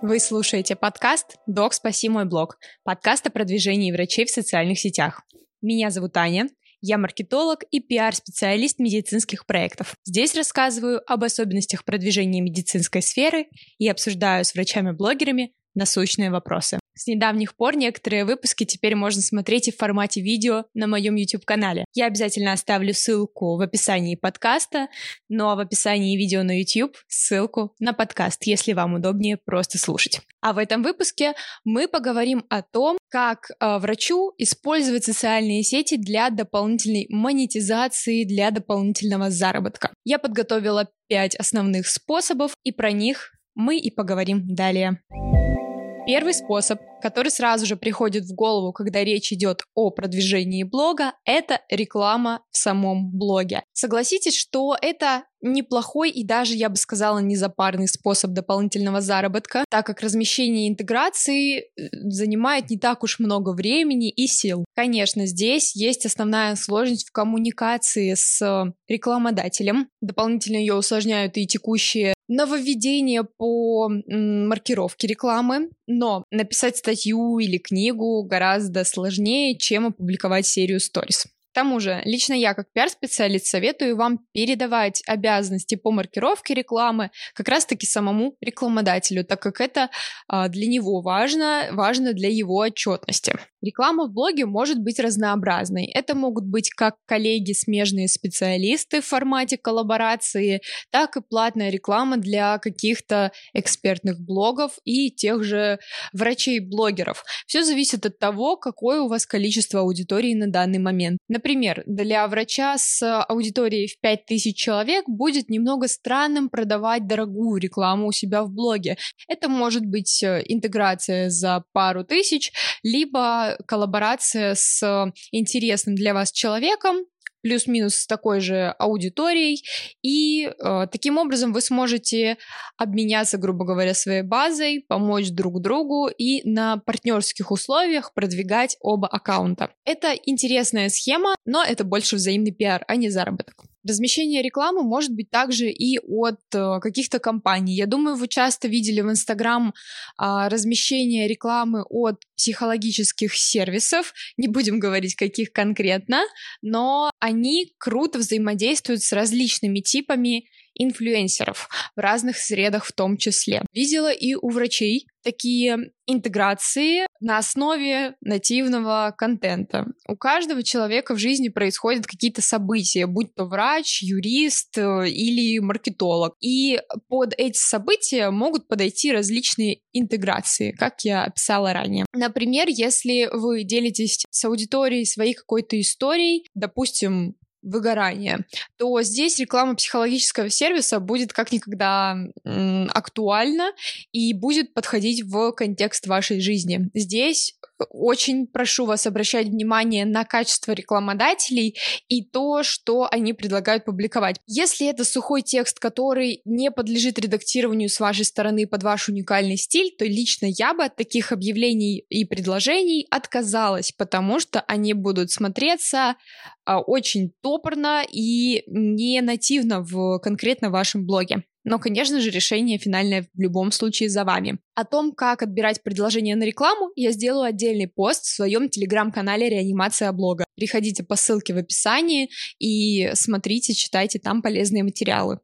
Вы слушаете подкаст «Док, спаси мой блог», подкаст о продвижении врачей в социальных сетях. Меня зовут Аня, я маркетолог и пиар-специалист медицинских проектов. Здесь рассказываю об особенностях продвижения медицинской сферы и обсуждаю с врачами-блогерами насущные вопросы. С недавних пор некоторые выпуски теперь можно смотреть и в формате видео на моем YouTube-канале. Я обязательно оставлю ссылку в описании подкаста, ну а в описании видео на YouTube ссылку на подкаст, если вам удобнее просто слушать. А в этом выпуске мы поговорим о том, как э, врачу использовать социальные сети для дополнительной монетизации, для дополнительного заработка. Я подготовила пять основных способов, и про них мы и поговорим далее. Первый способ, который сразу же приходит в голову, когда речь идет о продвижении блога, это реклама в самом блоге. Согласитесь, что это неплохой и даже, я бы сказала, незапарный способ дополнительного заработка, так как размещение интеграции э, занимает не так уж много времени и сил. Конечно, здесь есть основная сложность в коммуникации с рекламодателем. Дополнительно ее усложняют и текущие нововведения по маркировке рекламы, но написать статью или книгу гораздо сложнее, чем опубликовать серию сторис. К тому же, лично я, как пиар-специалист, советую вам передавать обязанности по маркировке рекламы как раз-таки самому рекламодателю, так как это а, для него важно, важно для его отчетности. Реклама в блоге может быть разнообразной. Это могут быть как коллеги, смежные специалисты в формате коллаборации, так и платная реклама для каких-то экспертных блогов и тех же врачей-блогеров. Все зависит от того, какое у вас количество аудитории на данный момент. Например, для врача с аудиторией в 5000 человек будет немного странным продавать дорогую рекламу у себя в блоге. Это может быть э, интеграция за пару тысяч, либо коллаборация с интересным для вас человеком, плюс-минус с такой же аудиторией, и э, таким образом вы сможете обменяться, грубо говоря, своей базой, помочь друг другу и на партнерских условиях продвигать оба аккаунта. Это интересная схема, но это больше взаимный пиар, а не заработок. Размещение рекламы может быть также и от э, каких-то компаний. Я думаю, вы часто видели в Инстаграм э, размещение рекламы от психологических сервисов. Не будем говорить, каких конкретно, но они круто взаимодействуют с различными типами инфлюенсеров в разных средах в том числе. Видела и у врачей такие интеграции на основе нативного контента. У каждого человека в жизни происходят какие-то события, будь то врач, юрист э, или маркетолог. И под эти события могут подойти различные интеграции, как я описала ранее. Например, если вы делитесь с аудиторией своей какой-то историей, допустим, выгорания, то здесь реклама психологического сервиса будет как никогда актуальна и будет подходить в контекст вашей жизни. Здесь очень прошу вас обращать внимание на качество рекламодателей и то, что они предлагают публиковать. Если это сухой текст, который не подлежит редактированию с вашей стороны под ваш уникальный стиль, то лично я бы от таких объявлений и предложений отказалась, потому что они будут смотреться а, очень топорно и не нативно в конкретно вашем блоге. Но, конечно же, решение финальное в любом случае за вами. О том, как отбирать предложения на рекламу, я сделаю отдельный пост в своем телеграм-канале «Реанимация блога». Переходите по ссылке в описании и смотрите, читайте там полезные материалы.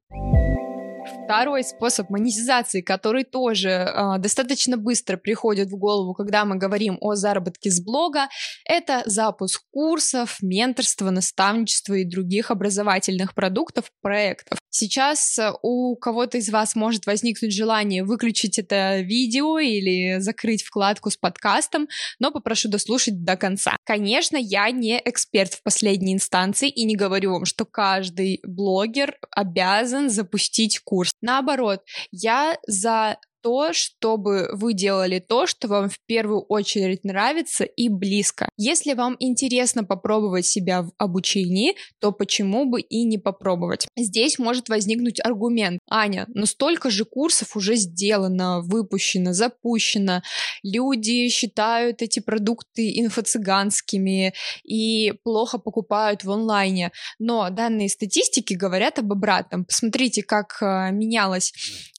Второй способ монетизации, который тоже э, достаточно быстро приходит в голову, когда мы говорим о заработке с блога, это запуск курсов, менторства, наставничества и других образовательных продуктов, проектов. Сейчас э, у кого-то из вас может возникнуть желание выключить это видео или закрыть вкладку с подкастом, но попрошу дослушать до конца. Конечно, я не эксперт в последней инстанции и не говорю вам, что каждый блогер обязан запустить курс. Наоборот, я за то, чтобы вы делали то, что вам в первую очередь нравится и близко. Если вам интересно попробовать себя в обучении, то почему бы и не попробовать? Здесь может возникнуть аргумент. Аня, но столько же курсов уже сделано, выпущено, запущено. Люди считают эти продукты инфо-цыганскими и плохо покупают в онлайне. Но данные статистики говорят об обратном. Посмотрите, как э, менялась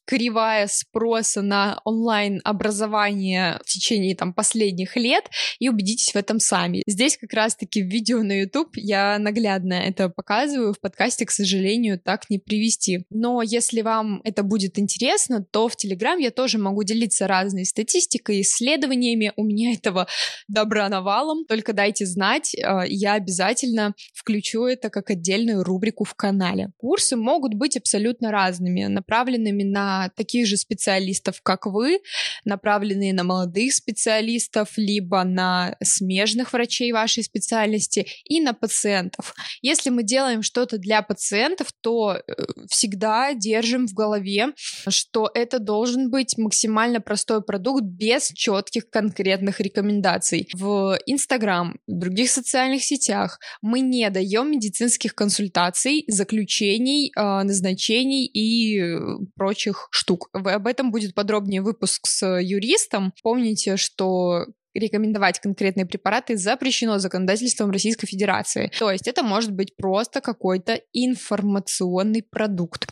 кривая спроса на онлайн-образование в течение там последних лет и убедитесь в этом сами. Здесь как раз-таки в видео на YouTube я наглядно это показываю, в подкасте, к сожалению, так не привести. Но если вам это будет интересно, то в Telegram я тоже могу делиться разной статистикой, исследованиями. У меня этого добра навалом. Только дайте знать, э, я обязательно включу это как отдельную рубрику в канале. Курсы могут быть абсолютно разными, направленными на таких же специалистов, как вы, направленные на молодых специалистов, либо на смежных врачей вашей специальности и на пациентов. Если мы делаем что-то для пациентов, то э, всегда держим в голове, что это должен быть максимально простой продукт без четких конкретных рекомендаций. В Инстаграм, других социальных сетях мы не даем медицинских консультаций, заключений, а, назначений и э, прочих штук. Об этом будет подробнее выпуск с юристом. Помните, что рекомендовать конкретные препараты запрещено законодательством Российской Федерации. То есть это может быть просто какой-то информационный продукт.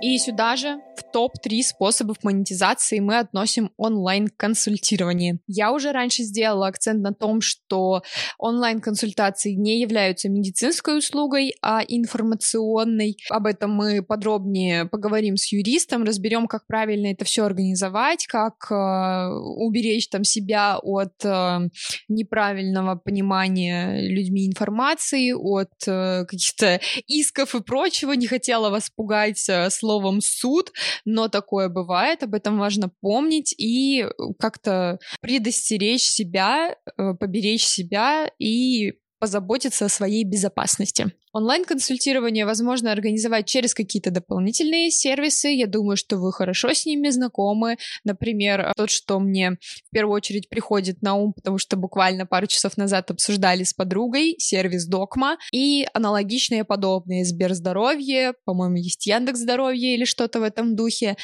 И сюда же в топ-3 способов монетизации мы относим онлайн-консультирование. Я уже раньше сделала акцент на том, что онлайн-консультации не являются медицинской услугой, а информационной. Об этом мы подробнее поговорим с юристом, разберем, как правильно это все организовать, как э, уберечь там себя от э, неправильного понимания людьми информации, от э, каких-то исков и прочего. Не хотела вас пугать э, словом суд, но такое бывает, об этом важно помнить и как-то предостеречь себя, э, поберечь себя и позаботиться о своей безопасности. Онлайн-консультирование возможно организовать через какие-то дополнительные сервисы. Я думаю, что вы хорошо с ними знакомы. Например, тот, что мне в первую очередь приходит на ум, потому что буквально пару часов назад обсуждали с подругой сервис Докма и аналогичные подобные Сберздоровье, по-моему, есть Яндекс Здоровье или что-то в этом духе.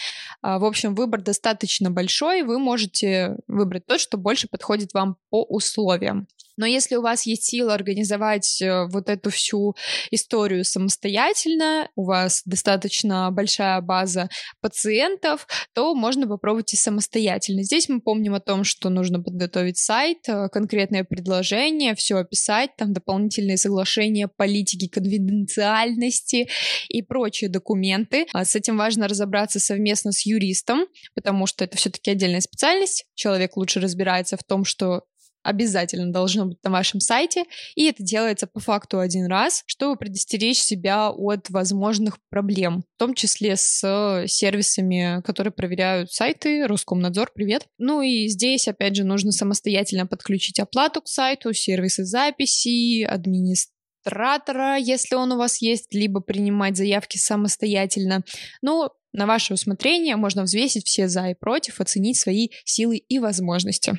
А, в общем, выбор достаточно большой. Вы можете выбрать тот, что больше подходит вам по условиям. Но если у вас есть сила организовать э, вот эту всю историю самостоятельно, у вас достаточно большая база пациентов, то можно попробовать и самостоятельно. Здесь мы помним о том, что нужно подготовить сайт, э, конкретное предложение, все описать, там дополнительные соглашения, политики конфиденциальности и прочие документы. А с этим важно разобраться совместно с юристом, потому что это все-таки отдельная специальность. Человек лучше разбирается в том, что обязательно должно быть на вашем сайте, и это делается по факту один раз, чтобы предостеречь себя от возможных проблем, в том числе с сервисами, которые проверяют сайты, Роскомнадзор, привет. Ну и здесь, опять же, нужно самостоятельно подключить оплату к сайту, сервисы записи, администратора, если он у вас есть, либо принимать заявки самостоятельно. Ну, на ваше усмотрение можно взвесить все за и против, оценить свои силы и возможности.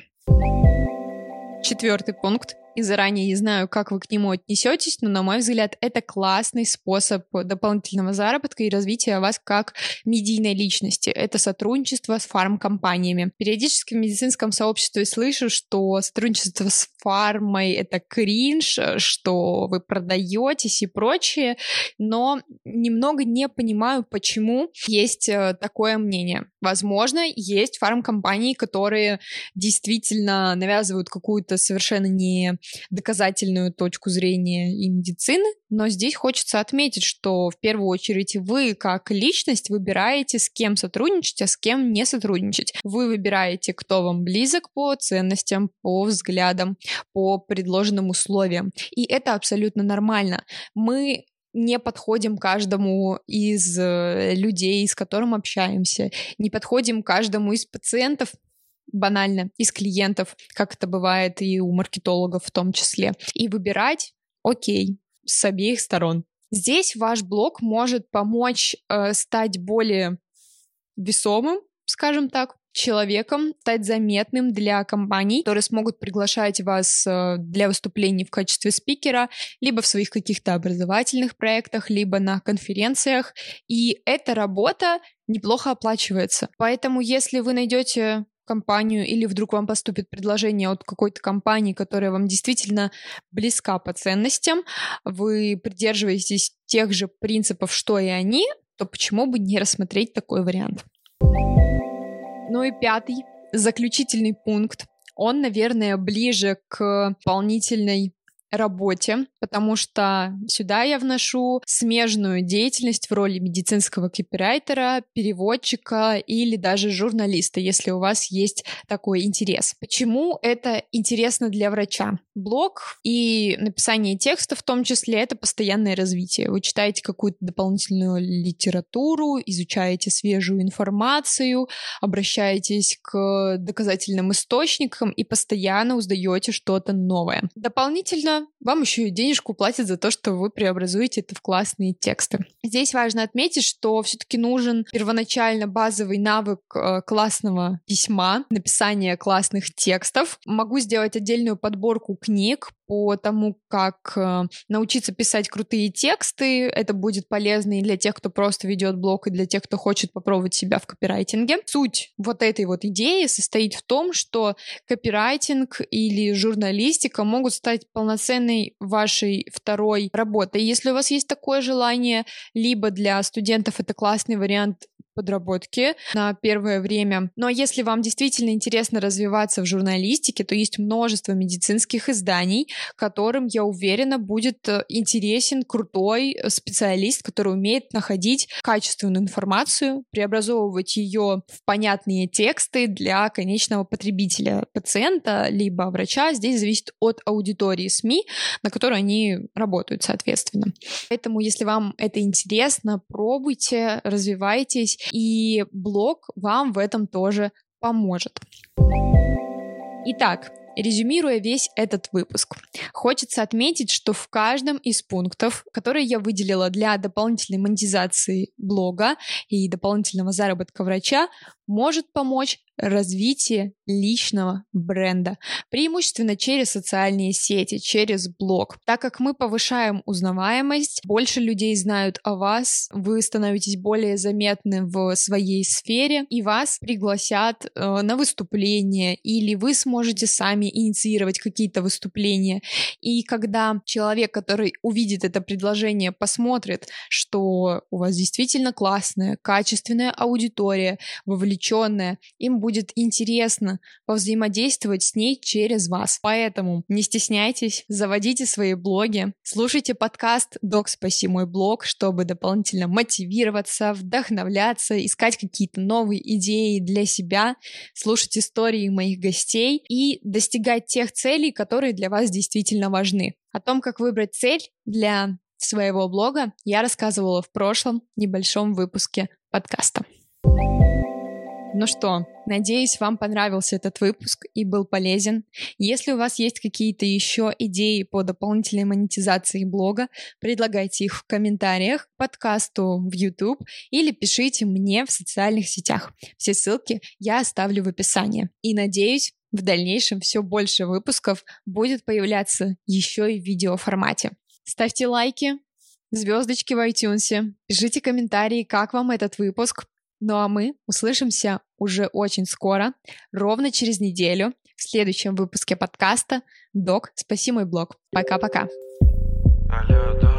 Четвертый пункт и заранее не знаю, как вы к нему отнесетесь, но, на мой взгляд, это классный способ дополнительного заработка и развития вас как медийной личности. Это сотрудничество с фармкомпаниями. Периодически в медицинском сообществе слышу, что сотрудничество с фармой — это кринж, что вы продаетесь и прочее, но немного не понимаю, почему есть э, такое мнение. Возможно, есть фармкомпании, которые действительно навязывают какую-то совершенно не доказательную точку зрения и медицины, но здесь хочется отметить, что в первую очередь вы как личность выбираете, с кем сотрудничать, а с кем не сотрудничать. Вы выбираете, кто вам близок по ценностям, по взглядам, по предложенным условиям. И это абсолютно нормально. Мы не подходим каждому из э, людей, с которым общаемся, не подходим каждому из пациентов, банально из клиентов, как это бывает и у маркетологов в том числе, и выбирать, окей, с обеих сторон. Здесь ваш блог может помочь э, стать более весомым, скажем так, человеком, стать заметным для компаний, которые смогут приглашать вас э, для выступлений в качестве спикера, либо в своих каких-то образовательных проектах, либо на конференциях. И эта работа неплохо оплачивается. Поэтому, если вы найдете компанию или вдруг вам поступит предложение от какой-то компании, которая вам действительно близка по ценностям, вы придерживаетесь тех же принципов, что и они, то почему бы не рассмотреть такой вариант? Ну и пятый, заключительный пункт. Он, наверное, ближе к дополнительной работе, потому что сюда я вношу смежную деятельность в роли медицинского копирайтера, переводчика или даже журналиста, если у вас есть такой интерес. Почему это интересно для врача? Блог и написание текста в том числе — это постоянное развитие. Вы читаете какую-то дополнительную литературу, изучаете свежую информацию, обращаетесь к доказательным источникам и постоянно узнаете что-то новое. Дополнительно вам еще и денежку платят за то, что вы преобразуете это в классные тексты. Здесь важно отметить, что все-таки нужен первоначально базовый навык э, классного письма, написания классных текстов. Могу сделать отдельную подборку книг по тому, как э, научиться писать крутые тексты. Это будет полезно и для тех, кто просто ведет блог, и для тех, кто хочет попробовать себя в копирайтинге. Суть вот этой вот идеи состоит в том, что копирайтинг или журналистика могут стать полноценной вашей второй работой. Если у вас есть такое желание, либо для студентов это классный вариант подработки на первое время. Но если вам действительно интересно развиваться в журналистике, то есть множество медицинских изданий, которым, я уверена, будет э, интересен крутой э, специалист, который умеет находить качественную информацию, преобразовывать ее в понятные тексты для конечного потребителя, пациента, либо врача. Здесь зависит от аудитории СМИ, на которой они работают, соответственно. Поэтому, если вам это интересно, пробуйте, развивайтесь и блог вам в этом тоже поможет. Итак, Резюмируя весь этот выпуск, хочется отметить, что в каждом из пунктов, которые я выделила для дополнительной монетизации блога и дополнительного заработка врача, может помочь развитие личного бренда, преимущественно через социальные сети, через блог. Так как мы повышаем узнаваемость, больше людей знают о вас, вы становитесь более заметны в своей сфере, и вас пригласят э, на выступление, или вы сможете сами инициировать какие-то выступления. И когда человек, который увидит это предложение, посмотрит, что у вас действительно классная, качественная аудитория, вовлеченная вовлеченная, им будет интересно повзаимодействовать с ней через вас. Поэтому не стесняйтесь, заводите свои блоги, слушайте подкаст «Док, спаси мой блог», чтобы дополнительно мотивироваться, вдохновляться, искать какие-то новые идеи для себя, слушать истории моих гостей и достигать тех целей, которые для вас действительно важны. О том, как выбрать цель для своего блога я рассказывала в прошлом небольшом выпуске подкаста. Ну что, надеюсь, вам понравился этот выпуск и был полезен. Если у вас есть какие-то еще идеи по дополнительной монетизации блога, предлагайте их в комментариях к подкасту в YouTube или пишите мне в социальных сетях. Все ссылки я оставлю в описании. И надеюсь, в дальнейшем все больше выпусков будет появляться еще и в видеоформате. Ставьте лайки, звездочки в iTunes, пишите комментарии, как вам этот выпуск, ну а мы услышимся уже очень скоро, ровно через неделю, в следующем выпуске подкаста «Док, спаси мой блог». Пока-пока. Алло,